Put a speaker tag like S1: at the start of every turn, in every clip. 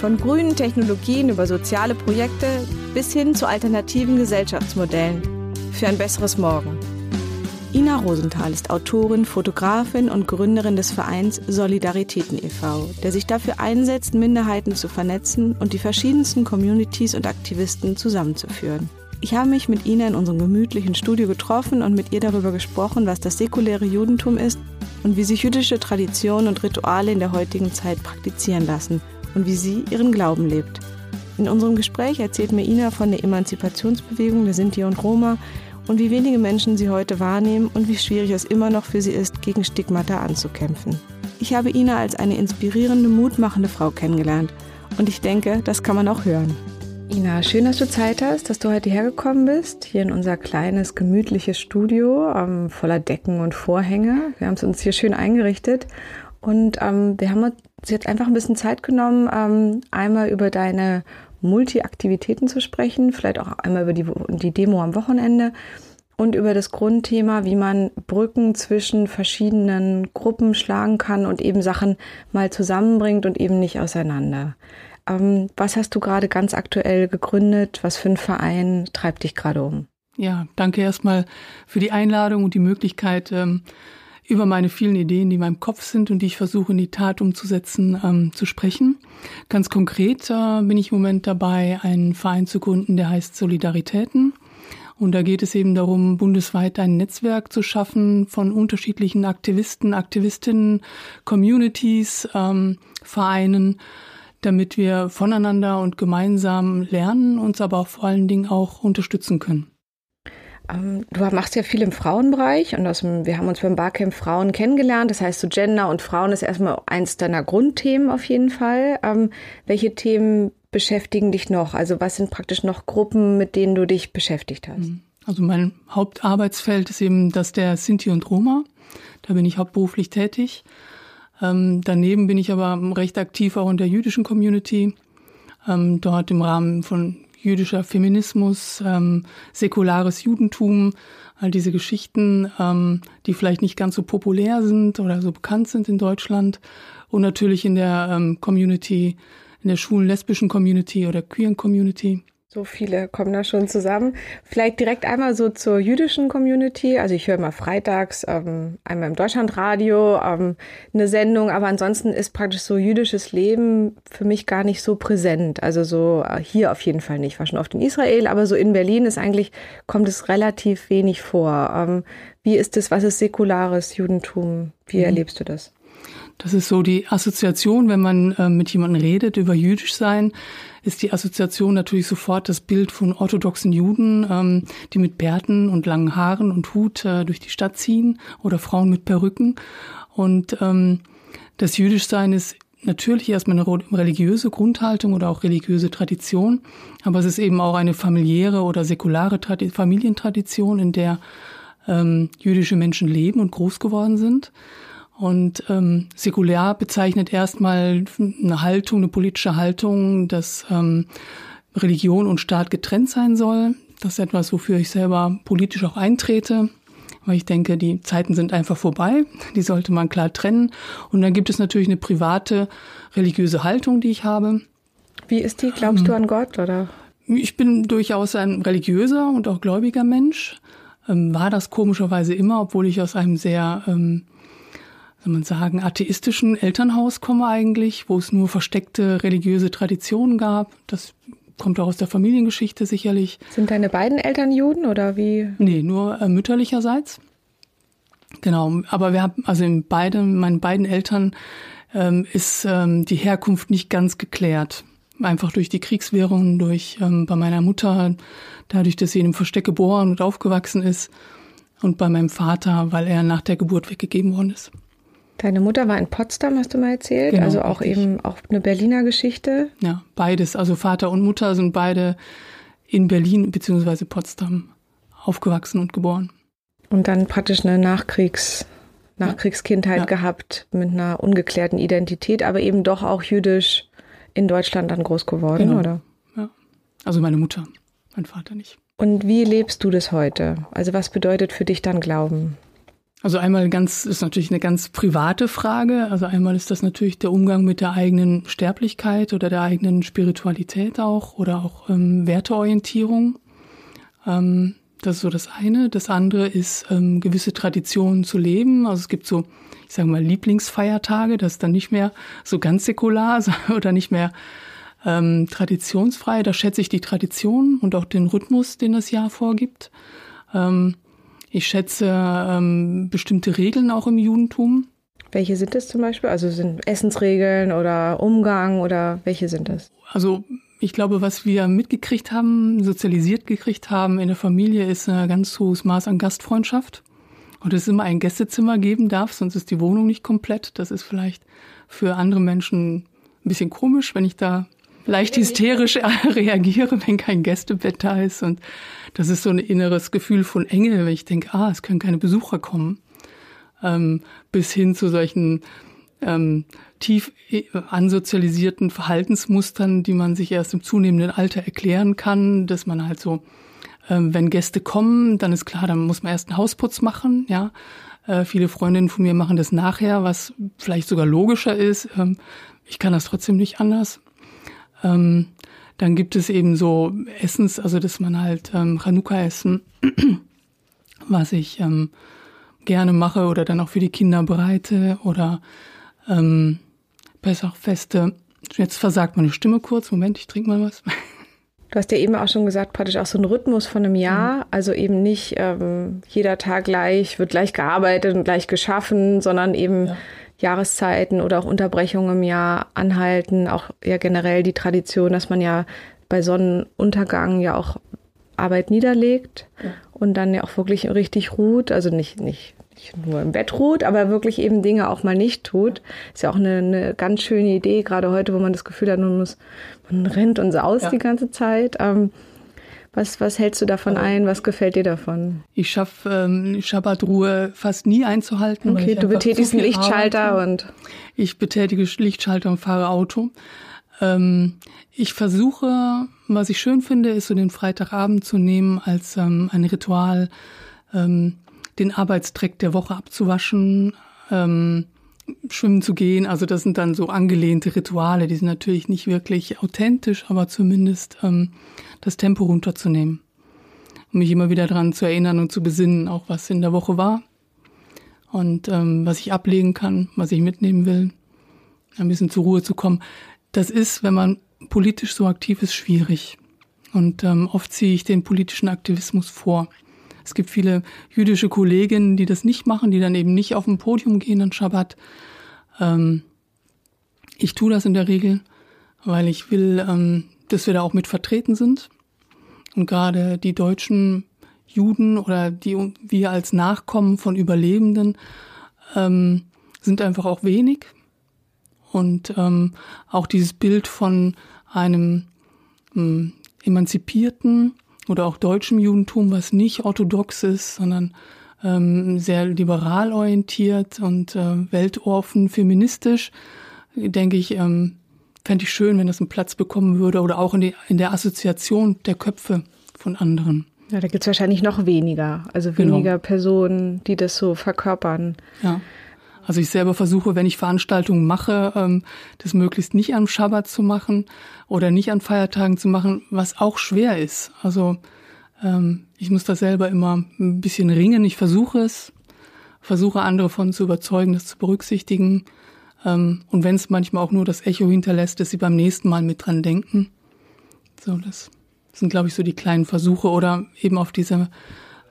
S1: Von grünen Technologien über soziale Projekte bis hin zu alternativen Gesellschaftsmodellen für ein besseres Morgen. Ina Rosenthal ist Autorin, Fotografin und Gründerin des Vereins Solidaritäten e.V., der sich dafür einsetzt, Minderheiten zu vernetzen und die verschiedensten Communities und Aktivisten zusammenzuführen. Ich habe mich mit Ina in unserem gemütlichen Studio getroffen und mit ihr darüber gesprochen, was das säkuläre Judentum ist und wie sich jüdische Traditionen und Rituale in der heutigen Zeit praktizieren lassen und wie sie ihren Glauben lebt. In unserem Gespräch erzählt mir Ina von der Emanzipationsbewegung der Sinti und Roma und wie wenige Menschen sie heute wahrnehmen und wie schwierig es immer noch für sie ist, gegen Stigmata anzukämpfen. Ich habe Ina als eine inspirierende, mutmachende Frau kennengelernt und ich denke, das kann man auch hören. Ina, schön, dass du Zeit hast, dass du heute hergekommen bist, hier in unser kleines, gemütliches Studio ähm, voller Decken und Vorhänge. Wir haben es uns hier schön eingerichtet und ähm, wir haben uns jetzt einfach ein bisschen Zeit genommen, ähm, einmal über deine Multi-Aktivitäten zu sprechen, vielleicht auch einmal über die, die Demo am Wochenende und über das Grundthema, wie man Brücken zwischen verschiedenen Gruppen schlagen kann und eben Sachen mal zusammenbringt und eben nicht auseinander. Ähm, was hast du gerade ganz aktuell gegründet? Was für ein Verein treibt dich gerade um?
S2: Ja, danke erstmal für die Einladung und die Möglichkeit, ähm, über meine vielen Ideen, die in meinem Kopf sind und die ich versuche in die Tat umzusetzen, ähm, zu sprechen. Ganz konkret äh, bin ich im Moment dabei, einen Verein zu gründen, der heißt Solidaritäten. Und da geht es eben darum, bundesweit ein Netzwerk zu schaffen von unterschiedlichen Aktivisten, Aktivistinnen, Communities, ähm, Vereinen, damit wir voneinander und gemeinsam lernen, uns aber vor allen Dingen auch unterstützen können.
S1: Ähm, du machst ja viel im Frauenbereich und aus dem, wir haben uns beim Barcamp Frauen kennengelernt. Das heißt, so Gender und Frauen ist erstmal eins deiner Grundthemen auf jeden Fall. Ähm, welche Themen beschäftigen dich noch? Also was sind praktisch noch Gruppen, mit denen du dich beschäftigt hast?
S2: Mhm. Also mein Hauptarbeitsfeld ist eben das der Sinti und Roma. Da bin ich hauptberuflich tätig. Ähm, daneben bin ich aber recht aktiv auch in der jüdischen Community. Ähm, dort im Rahmen von jüdischer Feminismus, ähm, säkulares Judentum, all diese Geschichten, ähm, die vielleicht nicht ganz so populär sind oder so bekannt sind in Deutschland. Und natürlich in der ähm, Community, in der schwulen lesbischen Community oder queeren Community.
S1: So viele kommen da schon zusammen. Vielleicht direkt einmal so zur jüdischen Community. Also ich höre mal freitags ähm, einmal im Deutschlandradio ähm, eine Sendung, aber ansonsten ist praktisch so jüdisches Leben für mich gar nicht so präsent. Also so äh, hier auf jeden Fall nicht. Ich war schon oft in Israel, aber so in Berlin ist eigentlich kommt es relativ wenig vor. Ähm, wie ist es? Was ist säkulares Judentum? Wie mhm. erlebst du das?
S2: Das ist so die Assoziation, wenn man äh, mit jemandem redet über jüdisch sein, ist die Assoziation natürlich sofort das Bild von orthodoxen Juden, ähm, die mit Bärten und langen Haaren und Hut äh, durch die Stadt ziehen oder Frauen mit Perücken. Und ähm, das Jüdischsein ist natürlich erstmal eine religiöse Grundhaltung oder auch religiöse Tradition, aber es ist eben auch eine familiäre oder säkulare Tradi Familientradition, in der ähm, jüdische Menschen leben und groß geworden sind. Und ähm, säkulär bezeichnet erstmal eine Haltung, eine politische Haltung, dass ähm, Religion und Staat getrennt sein soll. Das ist etwas, wofür ich selber politisch auch eintrete, weil ich denke, die Zeiten sind einfach vorbei. Die sollte man klar trennen. Und dann gibt es natürlich eine private religiöse Haltung, die ich habe.
S1: Wie ist die? Glaubst du ähm, an Gott oder?
S2: Ich bin durchaus ein religiöser und auch gläubiger Mensch. Ähm, war das komischerweise immer, obwohl ich aus einem sehr ähm, soll man sagen, atheistischen Elternhaus komme eigentlich, wo es nur versteckte religiöse Traditionen gab. Das kommt auch aus der Familiengeschichte sicherlich.
S1: Sind deine beiden Eltern Juden oder wie?
S2: Nee, nur äh, mütterlicherseits. Genau, aber wir haben, also in beiden, meinen beiden Eltern ähm, ist ähm, die Herkunft nicht ganz geklärt. Einfach durch die Kriegswährungen, durch ähm, bei meiner Mutter, dadurch, dass sie in einem Versteck geboren und aufgewachsen ist. Und bei meinem Vater, weil er nach der Geburt weggegeben worden ist.
S1: Deine Mutter war in Potsdam, hast du mal erzählt,
S2: Genau,
S1: also auch
S2: richtig.
S1: eben auch eine Berliner Geschichte.
S2: Ja, beides. Also Vater und Mutter sind beide in Berlin bzw. Potsdam aufgewachsen und geboren.
S1: Und dann praktisch eine Nachkriegs, Nachkriegskindheit
S2: Ja.
S1: gehabt mit einer ungeklärten Identität, aber eben doch auch jüdisch in Deutschland dann groß geworden,
S2: Genau.
S1: oder?
S2: Also meine Mutter, mein Vater nicht.
S1: Und wie lebst du das heute? Also was bedeutet für dich dann Glauben?
S2: Also einmal ganz, ist natürlich eine ganz private Frage. Also einmal ist das natürlich der Umgang mit der eigenen Sterblichkeit oder der eigenen Spiritualität auch oder auch ähm, Werteorientierung. Ähm, das ist so das eine. Das andere ist, ähm, gewisse Traditionen zu leben. Also es gibt so, ich sage mal, Lieblingsfeiertage, das ist dann nicht mehr so ganz säkular oder nicht mehr ähm, traditionsfrei. Da schätze ich die Tradition und auch den Rhythmus, den das Jahr vorgibt. Ähm, ich schätze ähm, bestimmte Regeln auch im Judentum.
S1: Welche sind es zum Beispiel? Also sind Essensregeln oder Umgang oder welche sind es?
S2: Also ich glaube, was wir mitgekriegt haben, sozialisiert gekriegt haben in der Familie, ist ein ganz hohes Maß an Gastfreundschaft. Und es immer ein Gästezimmer geben darf, sonst ist die Wohnung nicht komplett. Das ist vielleicht für andere Menschen ein bisschen komisch, wenn ich da leicht hysterisch reagiere, wenn kein Gästebett da ist. Und das ist so ein inneres Gefühl von Enge, wenn ich denke, ah, es können keine Besucher kommen. Ähm, bis hin zu solchen ähm, tief äh, ansozialisierten Verhaltensmustern, die man sich erst im zunehmenden Alter erklären kann, dass man halt so, ähm, wenn Gäste kommen, dann ist klar, dann muss man erst einen Hausputz machen, ja. Äh, viele Freundinnen von mir machen das nachher, was vielleicht sogar logischer ist. Ähm, ich kann das trotzdem nicht anders. Ähm, dann gibt es eben so Essens, also dass man halt ähm, Chanukka essen, was ich ähm, gerne mache oder dann auch für die Kinder bereite oder ähm, Pessachfeste. Jetzt versagt meine Stimme kurz. Moment, ich trinke mal was.
S1: Du hast ja eben auch schon gesagt, praktisch auch so ein Rhythmus von einem Jahr. Also eben nicht ähm, jeder Tag gleich, wird gleich gearbeitet und gleich geschaffen, sondern eben
S2: Ja.
S1: Jahreszeiten oder auch Unterbrechungen im Jahr anhalten. Auch ja generell die Tradition, dass man ja bei Sonnenuntergang ja auch Arbeit niederlegt und dann ja auch wirklich richtig ruht. Also nicht, nicht, nicht nur im Bett ruht, aber wirklich eben Dinge auch mal nicht tut. Ist ja auch eine, eine ganz schöne Idee, gerade heute, wo man das Gefühl hat, man muss, man rennt und saust
S2: Ja.
S1: die ganze Zeit. Ähm, was, was hältst du davon ein? Was gefällt dir davon?
S2: Ich schaffe ähm, Schabbatruhe fast nie einzuhalten.
S1: Okay, du betätigst einen Lichtschalter
S2: arbeite.
S1: und
S2: Ich betätige Lichtschalter und fahre Auto. Ähm, ich versuche, was ich schön finde, ist so den Freitagabend zu nehmen als ähm, ein Ritual, ähm, den Arbeitsdreck der Woche abzuwaschen, ähm, schwimmen zu gehen. Also das sind dann so angelehnte Rituale, die sind natürlich nicht wirklich authentisch, aber zumindest ähm, das Tempo runterzunehmen. Um mich immer wieder daran zu erinnern und zu besinnen, auch was in der Woche war und ähm, was ich ablegen kann, was ich mitnehmen will, ein bisschen zur Ruhe zu kommen. Das ist, wenn man politisch so aktiv ist, schwierig. Und ähm, oft ziehe ich den politischen Aktivismus vor. Es gibt viele jüdische Kolleginnen, die das nicht machen, die dann eben nicht auf dem Podium gehen an Schabbat. Ähm, ich tue das in der Regel, weil ich will, ähm, dass wir da auch mit vertreten sind. Und gerade die deutschen Juden oder die wir als Nachkommen von Überlebenden ähm, sind einfach auch wenig. Und ähm, auch dieses Bild von einem ähm, emanzipierten oder auch deutschem Judentum, was nicht orthodox ist, sondern ähm, sehr liberal orientiert und äh, weltoffen, feministisch, denke ich, ähm, fände ich schön, wenn das einen Platz bekommen würde oder auch in, die, in der Assoziation der Köpfe von anderen.
S1: ja, da gibt's wahrscheinlich noch weniger. Also
S2: Genau.
S1: weniger Personen, die das so verkörpern.
S2: Ja. Also ich selber versuche, wenn ich Veranstaltungen mache, ähm, das möglichst nicht am Schabbat zu machen oder nicht an Feiertagen zu machen, was auch schwer ist. Also ähm, ich muss da selber immer ein bisschen ringen. Ich versuche es, versuche andere von zu überzeugen, das zu berücksichtigen. Ähm, und wenn es manchmal auch nur das Echo hinterlässt, dass sie beim nächsten Mal mit dran denken. So, das sind, glaube ich, so die kleinen Versuche oder eben auf diese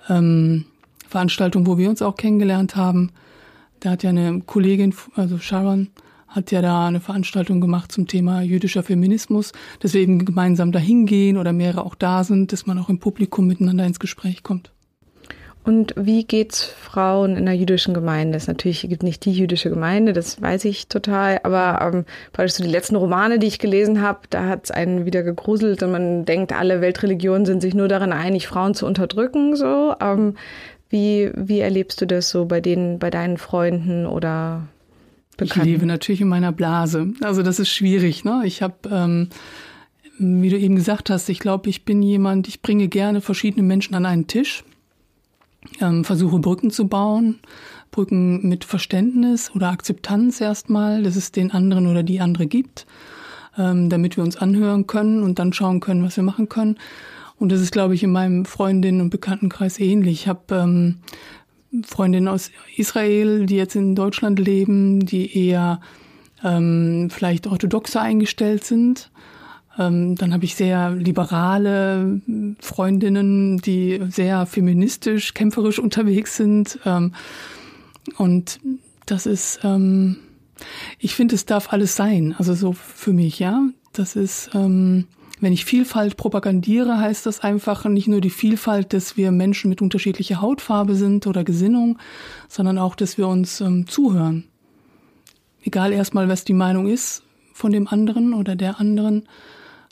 S2: ähm, Veranstaltung, wo wir uns auch kennengelernt haben. Da hat ja eine Kollegin, also Sharon, hat ja da eine Veranstaltung gemacht zum Thema jüdischer Feminismus, dass wir eben gemeinsam dahin gehen oder mehrere auch da sind, dass man auch im Publikum miteinander ins Gespräch kommt.
S1: Und wie geht's Frauen in der jüdischen Gemeinde? Es natürlich gibt nicht die jüdische Gemeinde, das weiß ich total, aber ähm, so die letzten Romane, die ich gelesen habe, da hat's einen wieder gegruselt und man denkt, alle Weltreligionen sind sich nur darin einig, Frauen zu unterdrücken. So, ähm, wie wie erlebst du das so bei denen, bei deinen Freunden oder
S2: Bekannten? Ich lebe natürlich in meiner Blase. Also das ist schwierig. Ne? Ich habe ähm, wie du eben gesagt hast, ich glaube, ich bin jemand, ich bringe gerne verschiedene Menschen an einen Tisch ähm, versuche Brücken zu bauen, Brücken mit Verständnis oder Akzeptanz erstmal, dass es den anderen oder die andere gibt, ähm, damit wir uns anhören können und dann schauen können, was wir machen können. Und das ist, glaube ich, in meinem Freundinnen- und Bekanntenkreis ähnlich. Ich habe ähm, Freundinnen aus Israel, die jetzt in Deutschland leben, die eher ähm, vielleicht orthodoxer eingestellt sind ähm, dann habe ich sehr liberale Freundinnen, die sehr feministisch, kämpferisch unterwegs sind. Ähm, und das ist, ähm, ich finde, es darf alles sein. Also so für mich, ja. Das ist, ähm, wenn ich Vielfalt propagandiere, heißt das einfach nicht nur die Vielfalt, dass wir Menschen mit unterschiedlicher Hautfarbe sind oder Gesinnung, sondern auch, dass wir uns ähm, zuhören. Egal erstmal, was die Meinung ist von dem anderen oder der anderen,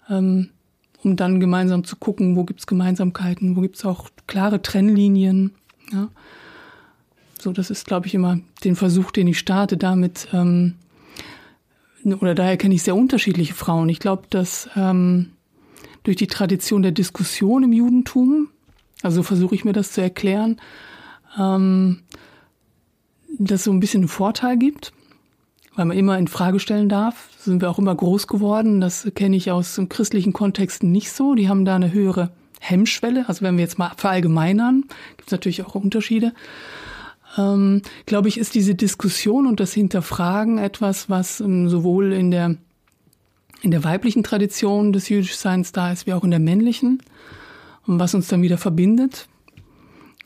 S2: ähm, um dann gemeinsam zu gucken, wo gibt's Gemeinsamkeiten, wo gibt's auch klare Trennlinien. Ja. So, das ist, glaube ich, immer den Versuch, den ich starte, damit, ähm, oder daher kenne ich sehr unterschiedliche Frauen. Ich glaube, dass ähm, durch die Tradition der Diskussion im Judentum, also versuche ich mir das zu erklären, ähm, dass so ein bisschen einen Vorteil gibt weil man immer in Frage stellen darf. Sind wir auch immer groß geworden. Das kenne ich aus christlichen Kontexten nicht so. Die haben da eine höhere Hemmschwelle. Also wenn wir jetzt mal verallgemeinern, gibt es natürlich auch Unterschiede. Ähm, glaube ich, ist diese Diskussion und das Hinterfragen etwas, was ähm, sowohl in der in der weiblichen Tradition des Jüdischseins da ist, wie auch in der männlichen und was uns dann wieder verbindet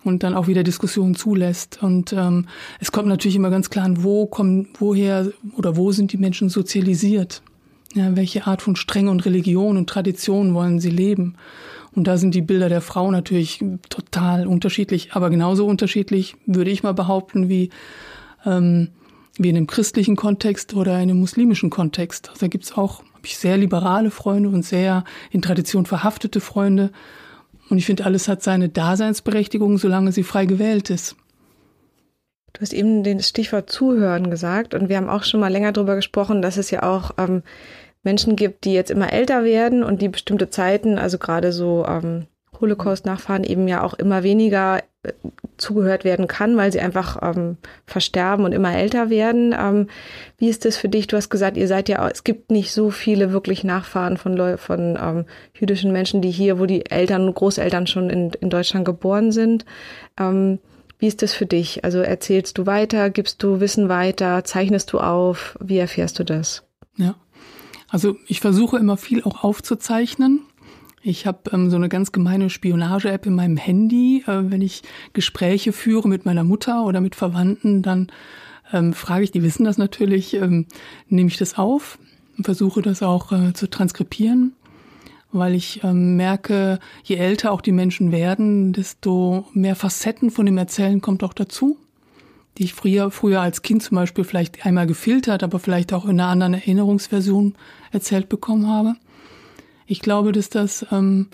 S2: und dann auch wieder Diskussionen zulässt. Und ähm, es kommt natürlich immer ganz klar an, wo kommen, woher oder wo sind die Menschen sozialisiert? Ja, welche Art von Strenge und Religion und Tradition wollen sie leben? Und da sind die Bilder der Frau natürlich total unterschiedlich, aber genauso unterschiedlich, würde ich mal behaupten, wie, ähm, wie in einem christlichen Kontext oder in einem muslimischen Kontext. Also da gibt's auch, habe ich sehr liberale Freunde und sehr in Tradition verhaftete Freunde. Und ich finde, alles hat seine Daseinsberechtigung, solange sie frei gewählt ist.
S1: Du hast eben das Stichwort Zuhören gesagt und wir haben auch schon mal länger darüber gesprochen, dass es ja auch ähm, Menschen gibt, die jetzt immer älter werden und die bestimmte Zeiten, also gerade so ähm, Holocaust-Nachfahren eben ja auch immer weniger zugehört werden kann, weil sie einfach ähm, versterben und immer älter werden. Ähm, wie ist das für dich? Du hast gesagt, ihr seid ja, es gibt nicht so viele wirklich Nachfahren von, Leu von ähm, jüdischen Menschen, die hier, wo die Eltern und Großeltern schon in, in Deutschland geboren sind. Ähm, wie ist das für dich? Also erzählst du weiter, gibst du Wissen weiter, zeichnest du auf? Wie erfährst du das?
S2: Ja, also ich versuche immer viel auch aufzuzeichnen ich habe ähm, so eine ganz gemeine Spionage-App in meinem Handy. Äh, wenn ich Gespräche führe mit meiner Mutter oder mit Verwandten, dann ähm, frage ich, die wissen das natürlich, ähm, nehme ich das auf und versuche das auch äh, zu transkribieren, weil ich ähm, merke, je älter auch die Menschen werden, desto mehr Facetten von dem Erzählen kommt auch dazu, die ich früher, früher als Kind zum Beispiel vielleicht einmal gefiltert, aber vielleicht auch in einer anderen Erinnerungsversion erzählt bekommen habe. Ich glaube, dass das ähm,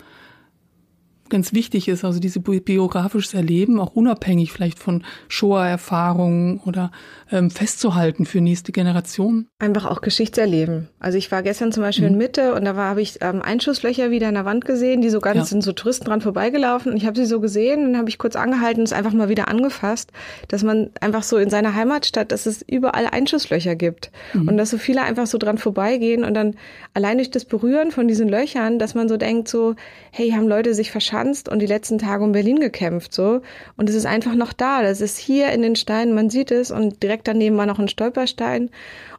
S2: ganz wichtig ist, also diese biografisches Erleben, auch unabhängig vielleicht von Shoah-Erfahrungen oder ähm, festzuhalten für nächste Generationen.
S1: Einfach auch Geschichtserleben. Also ich war gestern zum Beispiel mhm. in Mitte und da habe ich ähm, Einschusslöcher wieder in der Wand gesehen, die so ganz ja. sind so Touristen dran vorbeigelaufen und ich habe sie so gesehen und habe ich kurz angehalten und es einfach mal wieder angefasst, dass man einfach so in seiner Heimatstadt, dass es überall Einschusslöcher gibt mhm. und dass so viele einfach so dran vorbeigehen und dann allein durch das Berühren von diesen Löchern, dass man so denkt so, hey, haben Leute sich verschanzt und die letzten Tage um Berlin gekämpft so und es ist einfach noch da, das ist hier in den Steinen, man sieht es und direkt daneben war noch ein Stolperstein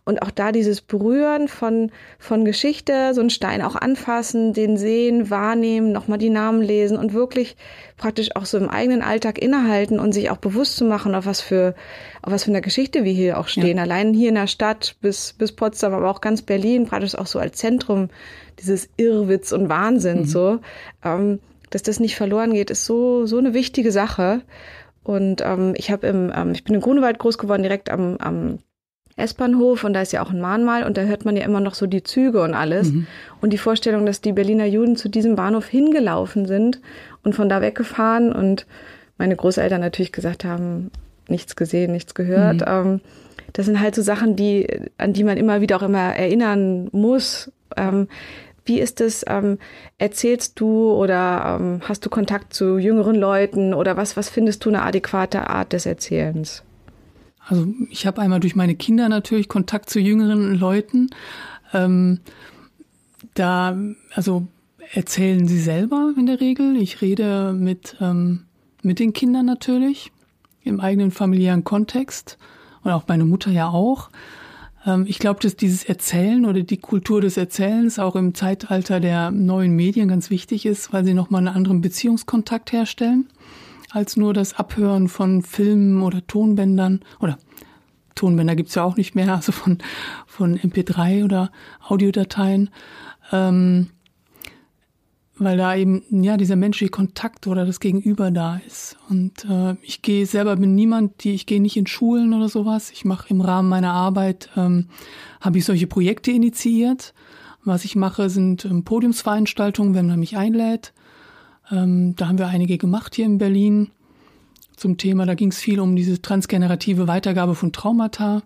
S1: und auch da dieses Berühren von, von Geschichte, so einen Stein auch anfassen, den sehen, wahrnehmen, nochmal die Namen lesen und wirklich praktisch auch so im eigenen Alltag innehalten und sich auch bewusst zu machen, auf was für, auf was für eine Geschichte wir hier auch stehen. Ja. Allein hier in der Stadt bis, bis Potsdam, aber auch ganz Berlin, praktisch auch so als Zentrum dieses Irrwitz und Wahnsinn, mhm. so, ähm, dass das nicht verloren geht, ist so, so eine wichtige Sache. Und ähm, ich habe im, ähm, ich bin in Grunewald groß geworden, direkt am, am S-Bahnhof und da ist ja auch ein Mahnmal und da hört man ja immer noch so die Züge und alles. Mhm. Und die Vorstellung, dass die Berliner Juden zu diesem Bahnhof hingelaufen sind und von da weggefahren und meine Großeltern natürlich gesagt haben, nichts gesehen, nichts gehört. Mhm. Ähm, das sind halt so Sachen, die, an die man immer wieder auch immer erinnern muss. Wie ist es, ähm, erzählst du oder ähm, hast du Kontakt zu jüngeren Leuten oder was, was findest du eine adäquate Art des Erzählens?
S2: Also ich habe einmal durch meine Kinder natürlich Kontakt zu jüngeren Leuten. Ähm, da, also erzählen sie selber in der Regel. Ich rede mit, ähm, mit den Kindern natürlich im eigenen familiären Kontext und auch meine Mutter ja auch. Ähm, ich glaube, dass dieses Erzählen oder die Kultur des Erzählens auch im Zeitalter der neuen Medien ganz wichtig ist, weil sie nochmal einen anderen Beziehungskontakt herstellen als nur das Abhören von Filmen oder Tonbändern oder Tonbänder gibt's ja auch nicht mehr, also von, von MP3 oder Audiodateien. Ähm, weil da eben ja dieser menschliche Kontakt oder das Gegenüber da ist. Und äh, ich gehe selber bin niemand, die ich gehe nicht in Schulen oder sowas. Ich mache im Rahmen meiner Arbeit ähm, habe ich solche Projekte initiiert. Was ich mache, sind ähm, Podiumsveranstaltungen, wenn man mich einlädt. Ähm, da haben wir einige gemacht hier in Berlin zum Thema. Da ging es viel um diese transgenerative Weitergabe von Traumata,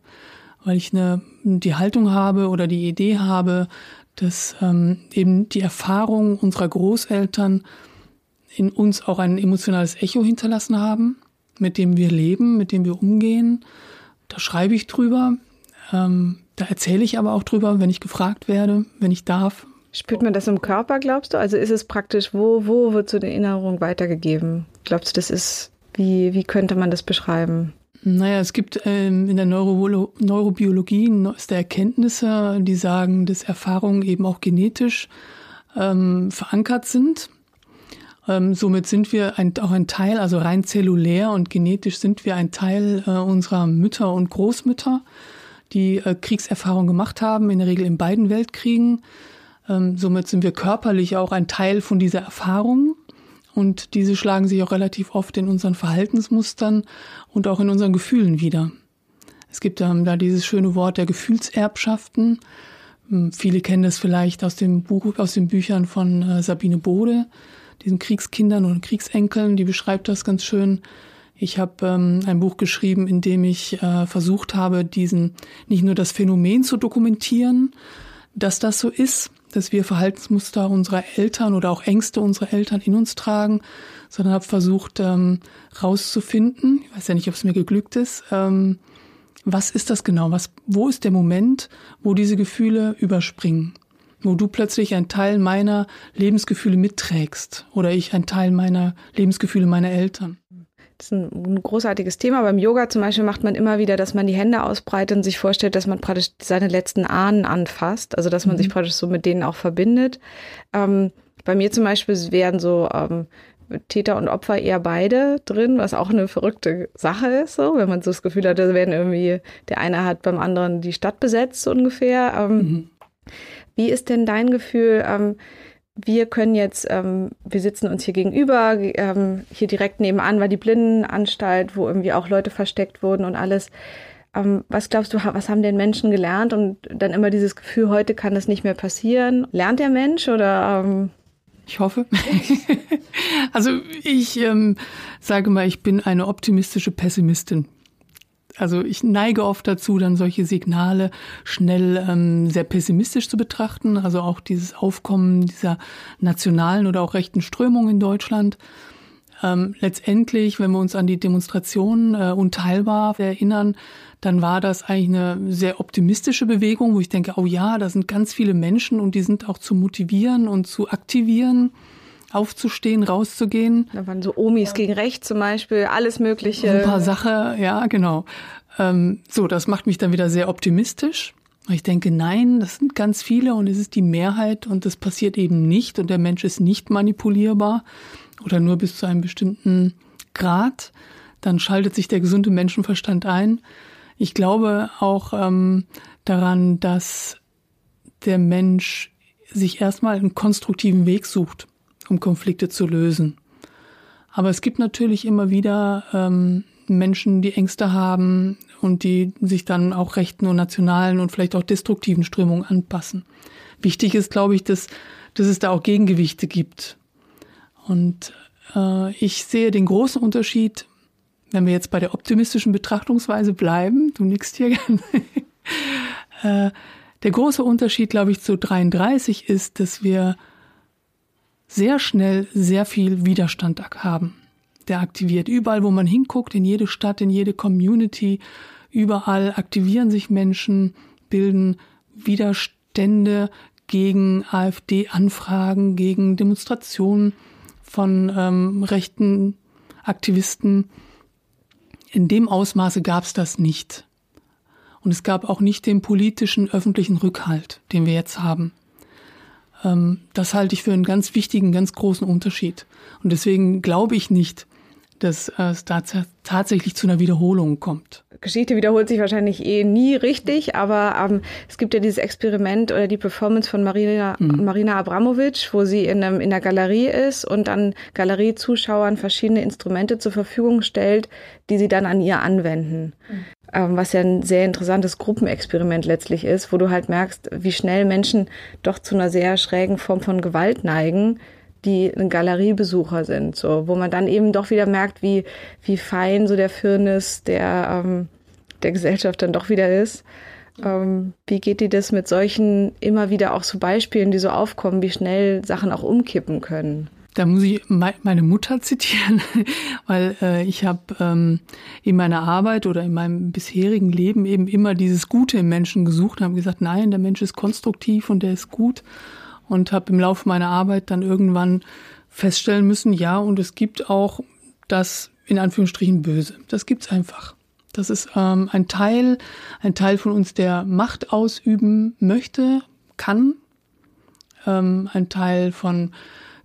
S2: weil ich eine die Haltung habe oder die Idee habe, dass ähm, eben die Erfahrungen unserer Großeltern in uns auch ein emotionales Echo hinterlassen haben, mit dem wir leben, mit dem wir umgehen. Da schreibe ich drüber. Ähm, da erzähle ich aber auch drüber, wenn ich gefragt werde, wenn ich darf.
S1: Spürt man das im Körper, glaubst du? Also ist es praktisch, wo, wo wird so eine Erinnerung weitergegeben? Glaubst du, das ist, wie, wie könnte man das beschreiben?
S2: Naja, es gibt ähm, in der Neuro Neurobiologie neueste Erkenntnisse, die sagen, dass Erfahrungen eben auch genetisch ähm, verankert sind. Ähm, somit sind wir ein, auch ein Teil, also rein zellulär und genetisch sind wir ein Teil äh, unserer Mütter und Großmütter, die äh, Kriegserfahrung gemacht haben, in der Regel in beiden Weltkriegen. Ähm, somit sind wir körperlich auch ein Teil von dieser Erfahrung. Und diese schlagen sich auch relativ oft in unseren Verhaltensmustern und auch in unseren Gefühlen wieder. Es gibt ähm, da dieses schöne Wort der Gefühlserbschaften. Ähm, viele kennen das vielleicht aus dem Buch, aus den Büchern von äh, Sabine Bode, diesen Kriegskindern und Kriegsenkeln, die beschreibt das ganz schön. Ich habe ähm, ein Buch geschrieben, in dem ich äh, versucht habe, diesen nicht nur das Phänomen zu dokumentieren, dass das so ist, dass wir Verhaltensmuster unserer Eltern oder auch Ängste unserer Eltern in uns tragen, sondern habe versucht ähm, rauszufinden, ich weiß ja nicht, ob es mir geglückt ist, ähm, was ist das genau? Was, wo ist der Moment, wo diese Gefühle überspringen? Wo du plötzlich einen Teil meiner Lebensgefühle mitträgst oder ich einen Teil meiner Lebensgefühle meiner Eltern.
S1: Das ist ein, großartiges Thema. Beim Yoga zum Beispiel macht man immer wieder, dass man die Hände ausbreitet und sich vorstellt, dass man praktisch seine letzten Ahnen anfasst. Also dass man mhm. sich praktisch so mit denen auch verbindet. Ähm, bei mir zum Beispiel wären so ähm, Täter und Opfer eher beide drin, was auch eine verrückte Sache ist, so, wenn man so das Gefühl hat, da werden irgendwie, der eine hat beim anderen die Stadt besetzt ungefähr. Ähm, mhm. Wie ist denn dein Gefühl? Ähm, wir können jetzt, ähm, wir sitzen uns hier gegenüber, ähm, hier direkt nebenan war die Blindenanstalt, wo irgendwie auch Leute versteckt wurden und alles. Ähm, was glaubst du, was haben denn Menschen gelernt? Und dann immer dieses Gefühl, heute kann das nicht mehr passieren. Lernt der Mensch oder? Ähm
S2: ich hoffe. also ich ähm, sage mal, ich bin eine optimistische Pessimistin also ich neige oft dazu, dann solche Signale schnell ähm, sehr pessimistisch zu betrachten. Also auch dieses Aufkommen dieser nationalen oder auch rechten Strömung in Deutschland. Ähm, letztendlich, wenn wir uns an die Demonstrationen äh, unteilbar erinnern, dann war das eigentlich eine sehr optimistische Bewegung, wo ich denke, oh ja, da sind ganz viele Menschen und die sind auch zu motivieren und zu aktivieren aufzustehen, rauszugehen.
S1: Da waren so Omis ja. gegen rechts zum Beispiel, alles Mögliche.
S2: Ein paar Sachen, ja, genau. Ähm, so, das macht mich dann wieder sehr optimistisch. Ich denke, nein, das sind ganz viele und es ist die Mehrheit und das passiert eben nicht und der Mensch ist nicht manipulierbar oder nur bis zu einem bestimmten Grad. Dann schaltet sich der gesunde Menschenverstand ein. Ich glaube auch ähm, daran, dass der Mensch sich erstmal einen konstruktiven Weg sucht um Konflikte zu lösen. Aber es gibt natürlich immer wieder ähm, Menschen, die Ängste haben und die sich dann auch rechten und nationalen und vielleicht auch destruktiven Strömungen anpassen. Wichtig ist, glaube ich, dass, dass es da auch Gegengewichte gibt. Und äh, ich sehe den großen Unterschied, wenn wir jetzt bei der optimistischen Betrachtungsweise bleiben, du nickst hier gerne, äh, der große Unterschied, glaube ich, zu 33 ist, dass wir sehr schnell sehr viel Widerstand haben, der aktiviert. Überall, wo man hinguckt, in jede Stadt, in jede Community, überall aktivieren sich Menschen, bilden Widerstände gegen AfD-Anfragen, gegen Demonstrationen von ähm, rechten Aktivisten. In dem Ausmaße gab es das nicht. Und es gab auch nicht den politischen öffentlichen Rückhalt, den wir jetzt haben. Ähm, das halte ich für einen ganz wichtigen, ganz großen Unterschied. Und deswegen glaube ich nicht, dass es da tatsächlich zu einer Wiederholung kommt.
S1: Geschichte wiederholt sich wahrscheinlich eh nie richtig, aber ähm, es gibt ja dieses Experiment oder die Performance von Marina, mhm. Marina Abramovic, wo sie in, einem, in der Galerie ist und dann Galeriezuschauern verschiedene Instrumente zur Verfügung stellt, die sie dann an ihr anwenden. Mhm. Ähm, was ja ein sehr interessantes Gruppenexperiment letztlich ist, wo du halt merkst, wie schnell Menschen doch zu einer sehr schrägen Form von Gewalt neigen, die Galeriebesucher sind, so, wo man dann eben doch wieder merkt, wie, wie fein so der Firnis der, ähm, der Gesellschaft dann doch wieder ist. Ähm, wie geht dir das mit solchen immer wieder auch so Beispielen, die so aufkommen, wie schnell Sachen auch umkippen können?
S2: Da muss ich meine Mutter zitieren, weil äh, ich habe ähm, in meiner Arbeit oder in meinem bisherigen Leben eben immer dieses Gute im Menschen gesucht und habe gesagt, nein, der Mensch ist konstruktiv und der ist gut und habe im Laufe meiner Arbeit dann irgendwann feststellen müssen, ja, und es gibt auch das in Anführungsstrichen Böse. Das gibt's einfach. Das ist ähm, ein Teil, ein Teil von uns, der Macht ausüben möchte, kann, ähm, ein Teil von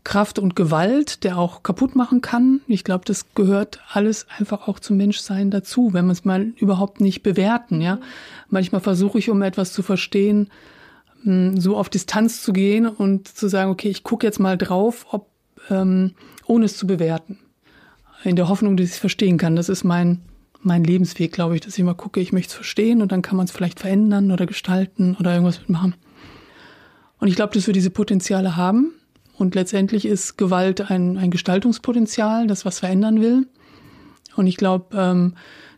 S2: Kraft und Gewalt, der auch kaputt machen kann. Ich glaube, das gehört alles einfach auch zum Menschsein dazu, wenn man es mal überhaupt nicht bewerten. Ja, manchmal versuche ich, um etwas zu verstehen, so auf Distanz zu gehen und zu sagen, okay, ich gucke jetzt mal drauf, ob ähm, ohne es zu bewerten. In der Hoffnung, dass ich es verstehen kann. Das ist mein, mein Lebensweg, glaube ich, dass ich mal gucke, ich möchte es verstehen und dann kann man es vielleicht verändern oder gestalten oder irgendwas mitmachen. Und ich glaube, dass wir diese Potenziale haben. Und letztendlich ist Gewalt ein, ein Gestaltungspotenzial, das was verändern will. Und ich glaube, ähm,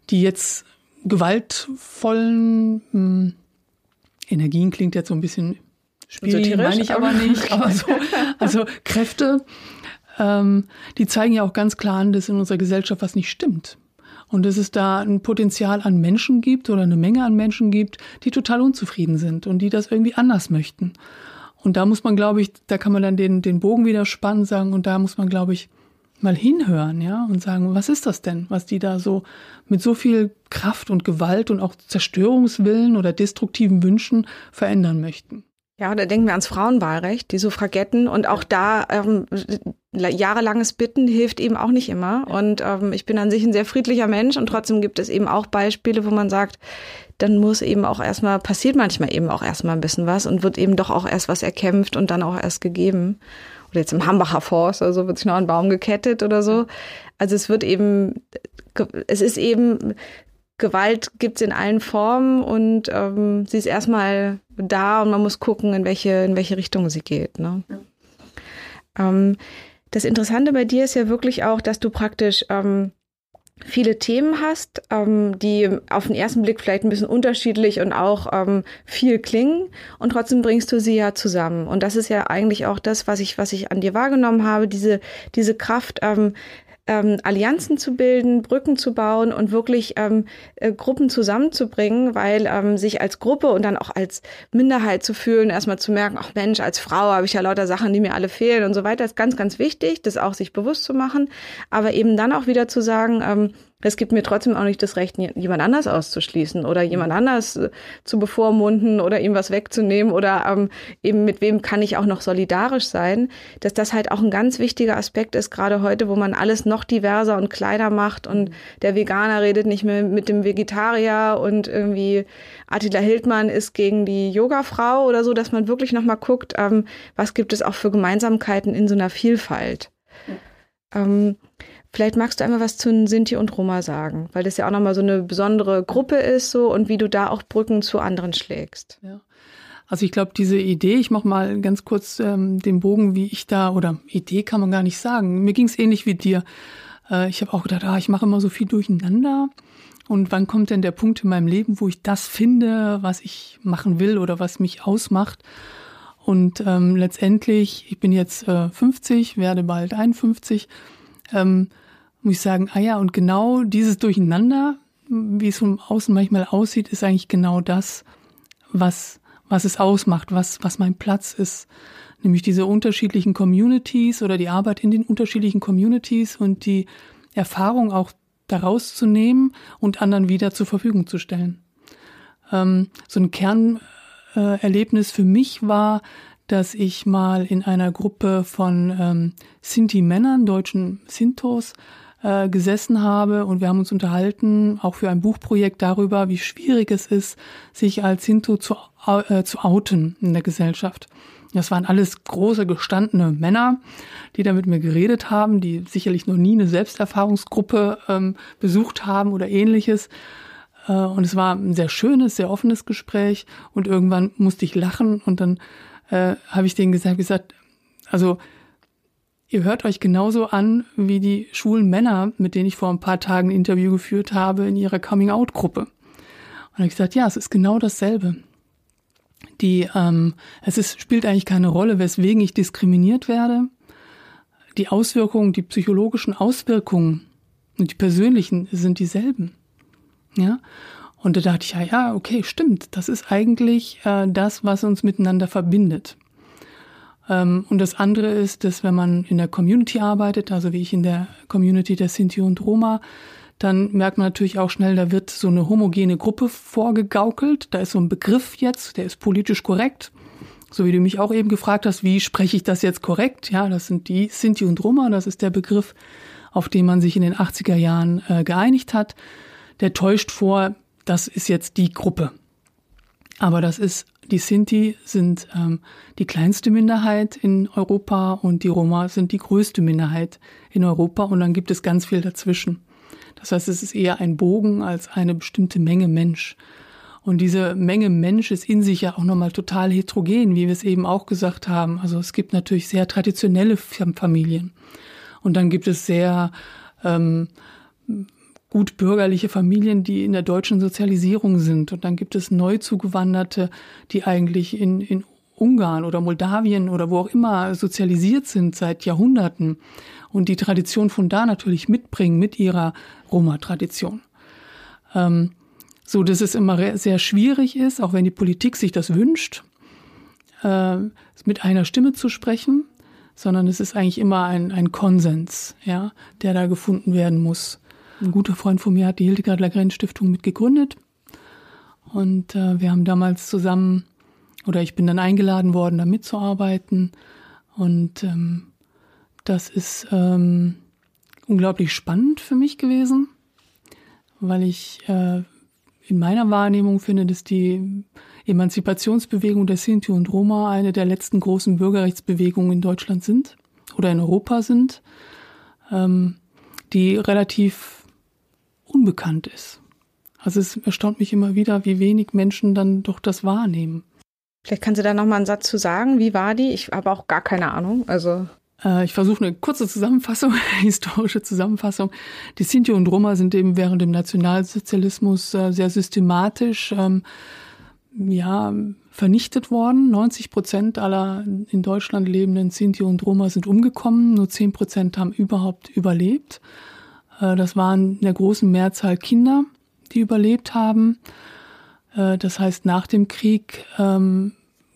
S2: die jetzt gewaltvollen mh, hm, Energien klingt jetzt so ein bisschen schwierig, meine ich aber nicht. Aber so, also Kräfte, ähm, die zeigen ja auch ganz klar an, dass in unserer Gesellschaft was nicht stimmt. Und dass es da ein Potenzial an Menschen gibt oder eine Menge an Menschen gibt, die total unzufrieden sind und die das irgendwie anders möchten. Und da muss man, glaube ich, da kann man dann den, den Bogen wieder spannen, sagen, und da muss man, glaube ich, mal hinhören, ja, und sagen, was ist das denn, was die da so mit so viel Kraft und Gewalt und auch Zerstörungswillen oder destruktiven Wünschen verändern möchten.
S1: Ja, da denken wir ans Frauenwahlrecht, die Suffragetten und auch da ähm, jahrelanges Bitten hilft eben auch nicht immer. Und ähm, ich bin an sich ein sehr friedlicher Mensch und trotzdem gibt es eben auch Beispiele, wo man sagt, dann muss eben auch erstmal, passiert manchmal eben auch erstmal ein bisschen was und wird eben doch auch erst was erkämpft und dann auch erst gegeben oder jetzt im Hambacher Forst oder so wird sich noch ein Baum gekettet oder so. Also es wird eben, es ist eben, Gewalt gibt's in allen Formen und ähm, sie ist erstmal da und man muss gucken, in welche, in welche Richtung sie geht. Ne? Ja. Ähm, das Interessante bei dir ist ja wirklich auch, dass du praktisch ähm, viele Themen hast, ähm, die auf den ersten Blick vielleicht ein bisschen unterschiedlich und auch ähm, viel klingen und trotzdem bringst du sie ja zusammen. Und das ist ja eigentlich auch das, was ich, was ich an dir wahrgenommen habe, diese, diese Kraft, ähm, ähm, Allianzen zu bilden, Brücken zu bauen und wirklich ähm, äh, Gruppen zusammenzubringen, weil ähm, sich als Gruppe und dann auch als Minderheit zu fühlen, erstmal zu merken, ach Mensch, als Frau habe ich ja lauter Sachen, die mir alle fehlen und so weiter, ist ganz, ganz wichtig, das auch sich bewusst zu machen, aber eben dann auch wieder zu sagen, ähm, es gibt mir trotzdem auch nicht das Recht, jemand anders auszuschließen oder jemand anders äh, zu bevormunden oder ihm was wegzunehmen oder ähm, eben mit wem kann ich auch noch solidarisch sein, dass das halt auch ein ganz wichtiger Aspekt ist, gerade heute, wo man alles noch diverser und kleiner macht und der Veganer redet nicht mehr mit dem Vegetarier und irgendwie Attila Hildmann ist gegen die Yogafrau oder so, dass man wirklich nochmal guckt, ähm, was gibt es auch für Gemeinsamkeiten in so einer Vielfalt. Ähm, vielleicht magst du einmal was zu Sinti und Roma sagen, weil das ja auch nochmal so eine besondere Gruppe ist so und wie du da auch Brücken zu anderen schlägst.
S2: Ja. Also ich glaube, diese Idee, ich mache mal ganz kurz ähm, den Bogen, wie ich da, oder Idee kann man gar nicht sagen. Mir ging es ähnlich wie dir. Äh, ich habe auch gedacht, ah, ich mache immer so viel durcheinander. Und wann kommt denn der Punkt in meinem Leben, wo ich das finde, was ich machen will oder was mich ausmacht? Und ähm, letztendlich, ich bin jetzt äh, 50, werde bald 51, ähm, muss ich sagen, ah ja, und genau dieses Durcheinander, wie es von außen manchmal aussieht, ist eigentlich genau das, was was es ausmacht, was, was mein Platz ist. Nämlich diese unterschiedlichen Communities oder die Arbeit in den unterschiedlichen Communities und die Erfahrung auch daraus zu nehmen und anderen wieder zur Verfügung zu stellen. Ähm, so ein Kernerlebnis äh, für mich war, dass ich mal in einer Gruppe von ähm, Sinti-Männern, deutschen Sintos, äh, gesessen habe und wir haben uns unterhalten, auch für ein Buchprojekt darüber, wie schwierig es ist, sich als Sinto zu, äh, zu outen in der Gesellschaft. Das waren alles große, gestandene Männer, die da mit mir geredet haben, die sicherlich noch nie eine Selbsterfahrungsgruppe ähm, besucht haben oder ähnliches. Äh, und es war ein sehr schönes, sehr offenes Gespräch. Und irgendwann musste ich lachen und dann äh, habe ich denen gesagt, gesagt, also ihr hört euch genauso an wie die schwulen Männer, mit denen ich vor ein paar Tagen ein Interview geführt habe in ihrer Coming-out-Gruppe. Und ich gesagt, ja, es ist genau dasselbe. Die, ähm, es ist, spielt eigentlich keine Rolle, weswegen ich diskriminiert werde. Die Auswirkungen, die psychologischen Auswirkungen und die persönlichen sind dieselben. Ja. Und da dachte ich, ja, ja, okay, stimmt. Das ist eigentlich äh, das, was uns miteinander verbindet. Ähm, und das andere ist, dass wenn man in der Community arbeitet, also wie ich in der Community der Sinti und Roma, dann merkt man natürlich auch schnell, da wird so eine homogene Gruppe vorgegaukelt. Da ist so ein Begriff jetzt, der ist politisch korrekt. So wie du mich auch eben gefragt hast, wie spreche ich das jetzt korrekt? Ja, das sind die Sinti und Roma, das ist der Begriff, auf den man sich in den 80er Jahren äh, geeinigt hat. Der täuscht vor, das ist jetzt die Gruppe. Aber das ist die Sinti sind ähm, die kleinste Minderheit in Europa und die Roma sind die größte Minderheit in Europa und dann gibt es ganz viel dazwischen. Das heißt, es ist eher ein Bogen als eine bestimmte Menge Mensch. Und diese Menge Mensch ist in sich ja auch nochmal total heterogen, wie wir es eben auch gesagt haben. Also es gibt natürlich sehr traditionelle Familien. Und dann gibt es sehr ähm, gut bürgerliche Familien, die in der deutschen Sozialisierung sind. Und dann gibt es Neuzugewanderte, die eigentlich in, in Ungarn oder Moldawien oder wo auch immer sozialisiert sind seit Jahrhunderten und die Tradition von da natürlich mitbringen mit ihrer Roma-Tradition. Ähm, so dass es immer sehr schwierig ist, auch wenn die Politik sich das wünscht, äh, mit einer Stimme zu sprechen, sondern es ist eigentlich immer ein, ein Konsens, ja, der da gefunden werden muss. Ein guter Freund von mir hat die Hildegard Lagrenz Stiftung mitgegründet. Und äh, wir haben damals zusammen, oder ich bin dann eingeladen worden, da mitzuarbeiten. Und ähm, das ist ähm, unglaublich spannend für mich gewesen, weil ich äh, in meiner Wahrnehmung finde, dass die Emanzipationsbewegung der Sinti und Roma eine der letzten großen Bürgerrechtsbewegungen in Deutschland sind oder in Europa sind, ähm, die relativ unbekannt ist. Also es erstaunt mich immer wieder, wie wenig Menschen dann doch das wahrnehmen.
S1: Vielleicht kannst du da nochmal einen Satz zu sagen. Wie war die? Ich habe auch gar keine Ahnung. Also
S2: äh, ich versuche eine kurze Zusammenfassung, historische Zusammenfassung. Die Sinti und Roma sind eben während dem Nationalsozialismus äh, sehr systematisch ähm, ja, vernichtet worden. 90 Prozent aller in Deutschland lebenden Sinti und Roma sind umgekommen. Nur 10 Prozent haben überhaupt überlebt. Äh, das waren in der großen Mehrzahl Kinder, die überlebt haben. Äh, das heißt, nach dem Krieg ähm,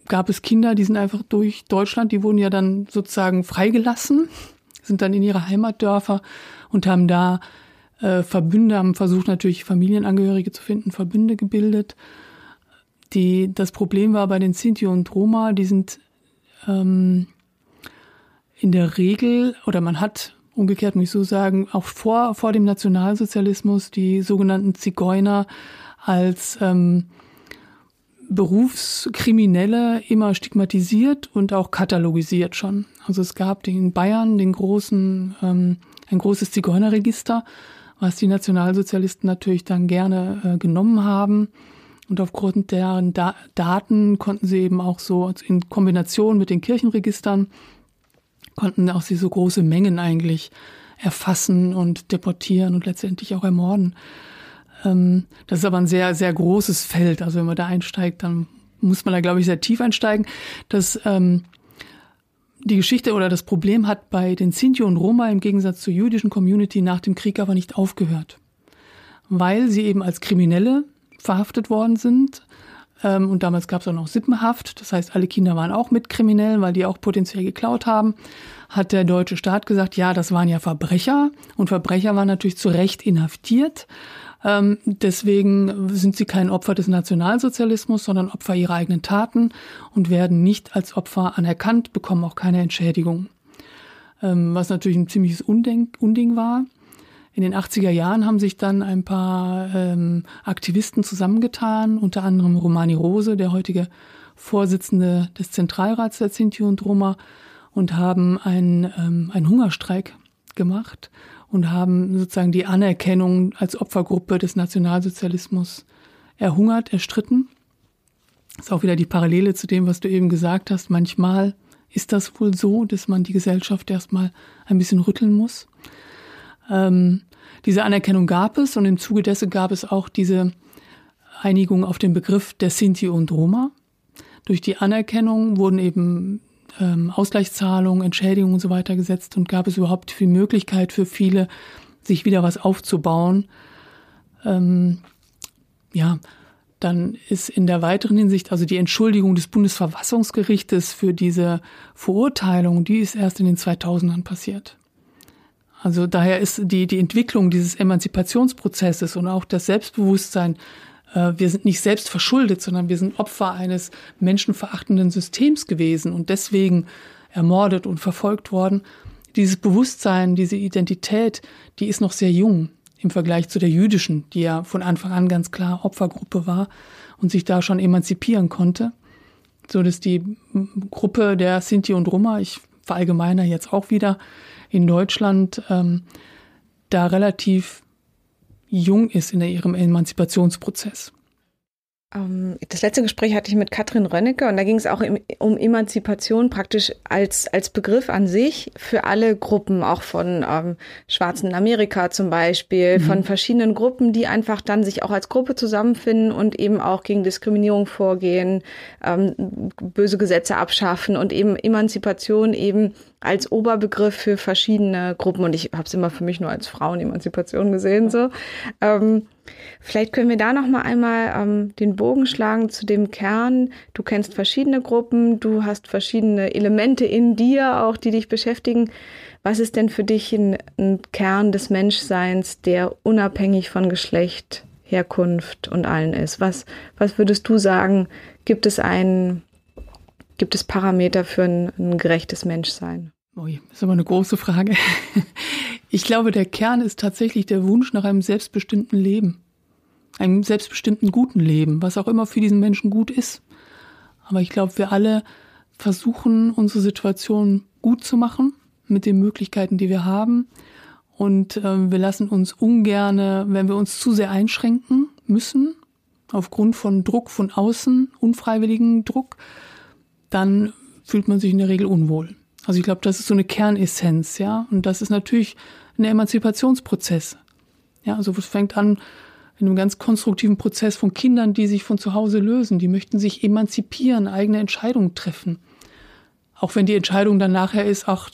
S2: gab es Kinder, die sind einfach durch Deutschland, die wurden ja dann sozusagen freigelassen, sind dann in ihre Heimatdörfer und haben da äh, Verbünde, haben versucht natürlich Familienangehörige zu finden, Verbünde gebildet. Die, das Problem war bei den Sinti und Roma, die sind ähm, in der Regel, oder man hat umgekehrt muss ich so sagen, auch vor, vor dem Nationalsozialismus die sogenannten Zigeuner als ähm, Berufskriminelle immer stigmatisiert und auch katalogisiert schon. Also es gab in Bayern den großen, ähm, ein großes Zigeunerregister, was die Nationalsozialisten natürlich dann gerne äh, genommen haben. Und aufgrund deren da Daten konnten sie eben auch so in Kombination mit den Kirchenregistern, konnten auch sie so große Mengen eigentlich erfassen und deportieren und letztendlich auch ermorden. Ähm, das ist aber ein sehr, sehr großes Feld. Also wenn man da einsteigt, dann muss man da, glaube ich, sehr tief einsteigen. Das, ähm, die Geschichte oder das Problem hat bei den Sinti und Roma im Gegensatz zur jüdischen Community nach dem Krieg aber nicht aufgehört. Weil sie eben als Kriminelle verhaftet worden sind. Ähm, und damals gab es auch noch Sippenhaft. Das heißt, alle Kinder waren auch Mitkriminell, weil die auch potenziell geklaut haben. Hat der deutsche Staat gesagt, ja, das waren ja Verbrecher. Und Verbrecher waren natürlich zu Recht inhaftiert. Ähm, deswegen sind sie kein Opfer des Nationalsozialismus, sondern Opfer ihrer eigenen Taten und werden nicht als Opfer anerkannt, bekommen auch keine Entschädigung. Ähm, was natürlich ein ziemliches Undenk Unding war. In den 80er Jahren haben sich dann ein paar ähm, Aktivisten zusammengetan, unter anderem Romani Rose, der heutige Vorsitzende des Zentralrats der Sinti und Roma, und haben einen, ähm, einen Hungerstreik gemacht und haben sozusagen die Anerkennung als Opfergruppe des Nationalsozialismus erhungert, erstritten. Ist auch wieder die Parallele zu dem, was du eben gesagt hast. Manchmal ist das wohl so, dass man die Gesellschaft erstmal ein bisschen rütteln muss. Ähm, diese Anerkennung gab es und im Zuge dessen gab es auch diese Einigung auf den Begriff der Sinti und Roma. Durch die Anerkennung wurden eben ähm, Ausgleichszahlungen, Entschädigungen und so weiter gesetzt und gab es überhaupt die Möglichkeit für viele, sich wieder was aufzubauen. Ähm, ja, dann ist in der weiteren Hinsicht, also die Entschuldigung des Bundesverfassungsgerichtes für diese Verurteilung, die ist erst in den 2000ern passiert. Also daher ist die, die Entwicklung dieses Emanzipationsprozesses und auch das Selbstbewusstsein äh, wir sind nicht selbst verschuldet, sondern wir sind Opfer eines menschenverachtenden Systems gewesen und deswegen ermordet und verfolgt worden. Dieses Bewusstsein, diese Identität, die ist noch sehr jung im Vergleich zu der jüdischen, die ja von Anfang an ganz klar Opfergruppe war und sich da schon emanzipieren konnte. So dass die Gruppe der Sinti und Roma, ich verallgemeiner jetzt auch wieder, in Deutschland ähm, da relativ jung ist in ihrem Emanzipationsprozess.
S1: Ähm, das letzte Gespräch hatte ich mit Katrin Rönnecke und da ging es auch um Emanzipation praktisch als, als Begriff an sich für alle Gruppen, auch von ähm, Schwarzen in Amerika zum Beispiel, mhm. von verschiedenen Gruppen, die einfach dann sich auch als Gruppe zusammenfinden und eben auch gegen Diskriminierung vorgehen, ähm, böse Gesetze abschaffen und eben Emanzipation eben als Oberbegriff für verschiedene Gruppen. Und ich habe es immer für mich nur als Frauenemanzipation gesehen. so. Ähm, vielleicht können wir da noch mal einmal ähm, den Bogen schlagen zu dem Kern. Du kennst verschiedene Gruppen, du hast verschiedene Elemente in dir auch, die dich beschäftigen. Was ist denn für dich ein, ein Kern des Menschseins, der unabhängig von Geschlecht, Herkunft und allen ist? Was, was würdest du sagen, gibt es einen, gibt es Parameter für ein, ein gerechtes Menschsein?
S2: Ui, ist aber eine große Frage. Ich glaube, der Kern ist tatsächlich der Wunsch nach einem selbstbestimmten Leben. Einem selbstbestimmten guten Leben, was auch immer für diesen Menschen gut ist. Aber ich glaube, wir alle versuchen, unsere Situation gut zu machen mit den Möglichkeiten, die wir haben. Und äh, wir lassen uns ungerne, wenn wir uns zu sehr einschränken müssen, aufgrund von Druck von außen, unfreiwilligen Druck, dann fühlt man sich in der Regel unwohl. Also ich glaube, das ist so eine Kernessenz, ja. Und das ist natürlich ein Emanzipationsprozess. Ja, also es fängt an in einem ganz konstruktiven Prozess von Kindern, die sich von zu Hause lösen. Die möchten sich emanzipieren, eigene Entscheidungen treffen. Auch wenn die Entscheidung dann nachher ist, ach,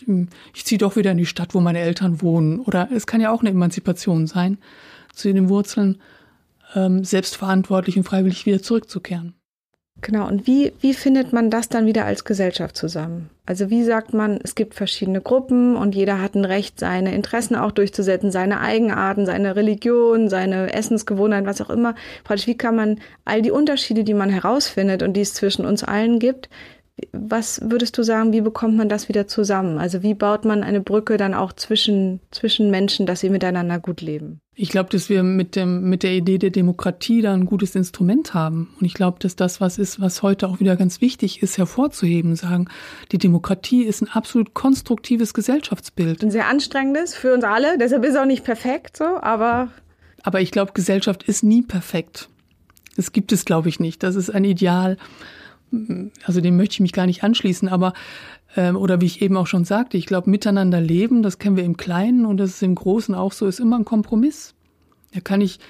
S2: ich ziehe doch wieder in die Stadt, wo meine Eltern wohnen. Oder es kann ja auch eine Emanzipation sein, zu den Wurzeln ähm, selbstverantwortlich und freiwillig wieder zurückzukehren.
S1: Genau, und wie, wie findet man das dann wieder als Gesellschaft zusammen? Also wie sagt man, es gibt verschiedene Gruppen und jeder hat ein Recht, seine Interessen auch durchzusetzen, seine Eigenarten, seine Religion, seine Essensgewohnheiten, was auch immer. Praktisch, wie kann man all die Unterschiede, die man herausfindet und die es zwischen uns allen gibt, Was würdest du sagen, wie bekommt man das wieder zusammen? Also wie baut man eine Brücke dann auch zwischen, zwischen Menschen, dass sie miteinander gut leben?
S2: Ich glaube, dass wir mit, dem, mit der Idee der Demokratie da ein gutes Instrument haben. Und ich glaube, dass das was ist, was heute auch wieder ganz wichtig ist, hervorzuheben. Sagen, die Demokratie ist ein absolut konstruktives Gesellschaftsbild.
S1: Ein sehr anstrengendes für uns alle. Deshalb ist es auch nicht perfekt so, aber.
S2: Aber ich glaube, Gesellschaft ist nie perfekt. Das gibt es, glaube ich, nicht. Das ist ein Ideal also dem möchte ich mich gar nicht anschließen, aber ähm, oder wie ich eben auch schon sagte, ich glaube, miteinander leben, das kennen wir im Kleinen und das ist im Großen auch so, ist immer ein Kompromiss. Da kann ich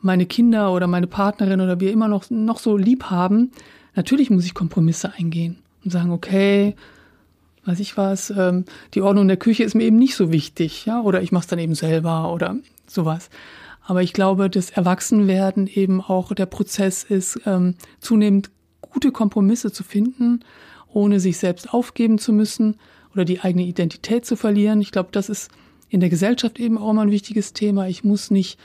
S2: meine Kinder oder meine Partnerin oder wir immer noch, noch so lieb haben. Natürlich muss ich Kompromisse eingehen und sagen, okay, weiß ich was, ähm, die Ordnung der Küche ist mir eben nicht so wichtig, ja, oder ich mache es dann eben selber oder sowas. Aber ich glaube, das Erwachsenwerden eben auch der Prozess ist, ähm, zunehmend gute Kompromisse zu finden, ohne sich selbst aufgeben zu müssen oder die eigene Identität zu verlieren. Ich glaube, das ist in der Gesellschaft eben auch immer ein wichtiges Thema. Ich muss nicht,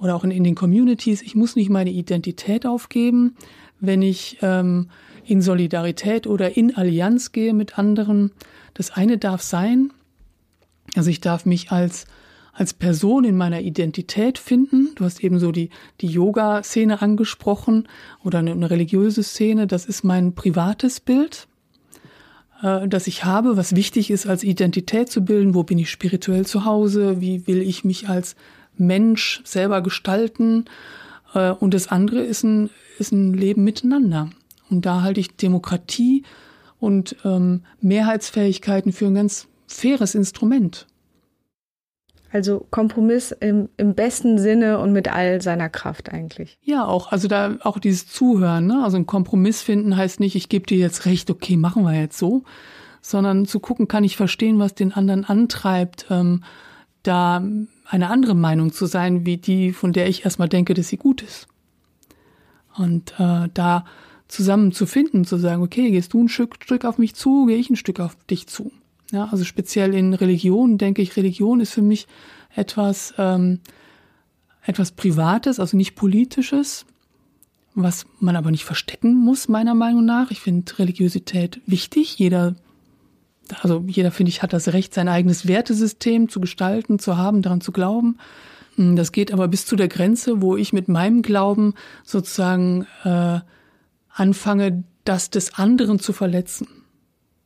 S2: oder auch in, in den Communities, ich muss nicht meine Identität aufgeben, wenn ich ähm, in Solidarität oder in Allianz gehe mit anderen. Das eine darf sein, also ich darf mich als als Person in meiner Identität finden. Du hast eben so die, die Yoga-Szene angesprochen oder eine, eine, religiöse Szene. Das ist mein privates Bild, äh, das ich habe, was wichtig ist, als Identität zu bilden. Wo bin ich spirituell zu Hause? Wie will ich mich als Mensch selber gestalten? Äh, und das andere ist ein, ist ein Leben miteinander. Und da halte ich Demokratie und ähm, Mehrheitsfähigkeiten für ein ganz faires Instrument.
S1: Also Kompromiss im, im besten Sinne und mit all seiner Kraft eigentlich.
S2: Ja, auch, also da auch dieses Zuhören, ne? Also ein Kompromiss finden heißt nicht, ich gebe dir jetzt recht, okay, machen wir jetzt so, sondern zu gucken, kann ich verstehen, was den anderen antreibt, ähm, da eine andere Meinung zu sein, wie die, von der ich erstmal denke, dass sie gut ist. Und äh, da zusammen zu finden, zu sagen, okay, gehst du ein Stück, Stück auf mich zu, gehe ich ein Stück auf dich zu. Ja, also speziell in Religion denke ich, Religion ist für mich etwas, ähm, etwas Privates, also nicht Politisches, was man aber nicht verstecken muss, meiner Meinung nach. Ich finde Religiosität wichtig. Jeder, also jeder, finde ich, hat das Recht, sein eigenes Wertesystem zu gestalten, zu haben, daran zu glauben. Hm, das geht aber bis zu der Grenze, wo ich mit meinem Glauben sozusagen äh, anfange, das des anderen zu verletzen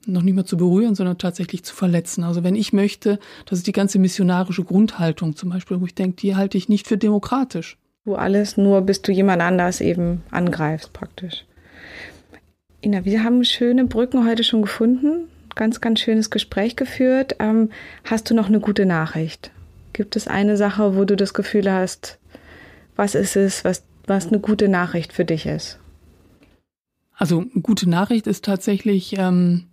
S2: noch nicht mehr zu berühren, sondern tatsächlich zu verletzen. Also wenn ich möchte, das ist die ganze missionarische Grundhaltung zum Beispiel, wo ich denke, die halte ich nicht für demokratisch.
S1: Du alles nur, bis du jemand anders eben angreifst praktisch. Ina, wir haben schöne Brücken heute schon gefunden, ganz, ganz schönes Gespräch geführt. Ähm, hast du noch eine gute Nachricht? Gibt es eine Sache, wo du das Gefühl hast, was ist es, was, was eine gute Nachricht für dich ist?
S2: Also eine gute Nachricht ist tatsächlich, ähm,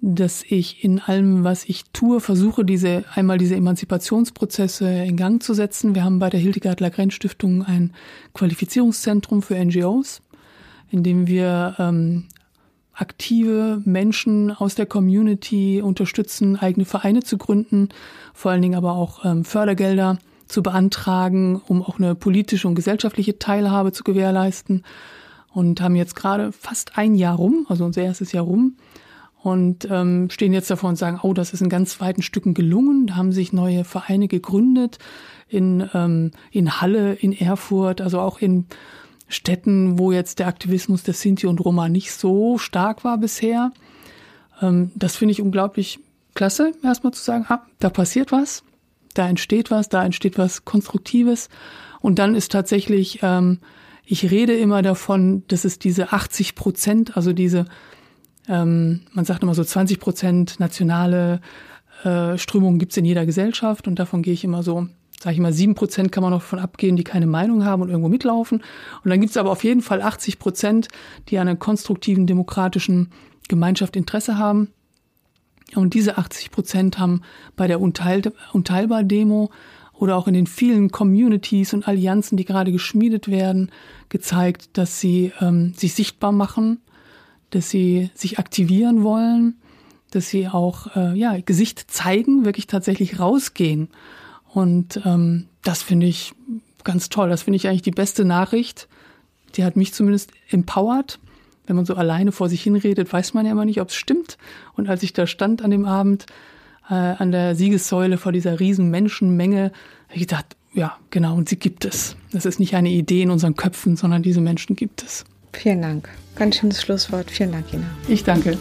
S2: dass ich in allem, was ich tue, versuche, diese einmal diese Emanzipationsprozesse in Gang zu setzen. Wir haben bei der Hildegard Lagrange Stiftung ein Qualifizierungszentrum für NGOs, in dem wir ähm, aktive Menschen aus der Community unterstützen, eigene Vereine zu gründen, vor allen Dingen aber auch ähm, Fördergelder zu beantragen, um auch eine politische und gesellschaftliche Teilhabe zu gewährleisten. Und haben jetzt gerade fast ein Jahr rum, also unser erstes Jahr rum, und ähm, stehen jetzt davor und sagen, oh, das ist in ganz weiten Stücken gelungen. Da haben sich neue Vereine gegründet in, ähm, in Halle, in Erfurt, also auch in Städten, wo jetzt der Aktivismus der Sinti und Roma nicht so stark war bisher. Ähm, das finde ich unglaublich klasse, erstmal zu sagen, ah, da passiert was, da entsteht was, da entsteht was Konstruktives. Und dann ist tatsächlich, ähm, ich rede immer davon, dass es diese 80 Prozent, also diese ähm, man sagt immer so 20 Prozent nationale äh, Strömungen gibt's in jeder Gesellschaft und davon gehe ich immer so, sage ich mal, sieben Prozent kann man noch davon abgehen, die keine Meinung haben und irgendwo mitlaufen. Und dann gibt's aber auf jeden Fall 80 Prozent, die an einer konstruktiven demokratischen Gemeinschaft Interesse haben. Und diese 80 Prozent haben bei der Unteil Unteilbar-Demo oder auch in den vielen Communities und Allianzen, die gerade geschmiedet werden, gezeigt, dass sie ähm, sich sichtbar machen, dass sie sich aktivieren wollen, dass sie auch äh, ja Gesicht zeigen, wirklich tatsächlich rausgehen. Und ähm, das finde ich ganz toll. Das finde ich eigentlich die beste Nachricht. Die hat mich zumindest empowert, wenn man so alleine vor sich hinredet, weiß man ja immer nicht, ob es stimmt. Und als ich da stand an dem Abend äh, an der Siegessäule vor dieser riesen Menschenmenge, habe ich gedacht, ja, genau, und sie gibt es. Das ist nicht eine Idee in unseren Köpfen, sondern diese Menschen gibt es.
S1: Vielen Dank. Ganz schönes Schlusswort. Vielen Dank, Ina.
S2: Ich danke.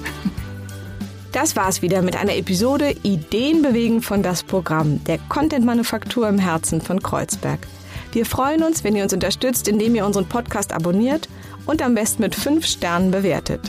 S1: Das war's wieder mit einer Episode Ideen bewegen von das Programm, der Content-Manufaktur im Herzen von Kreuzberg. Wir freuen uns, wenn ihr uns unterstützt, indem ihr unseren Podcast abonniert und am besten mit fünf Sternen bewertet.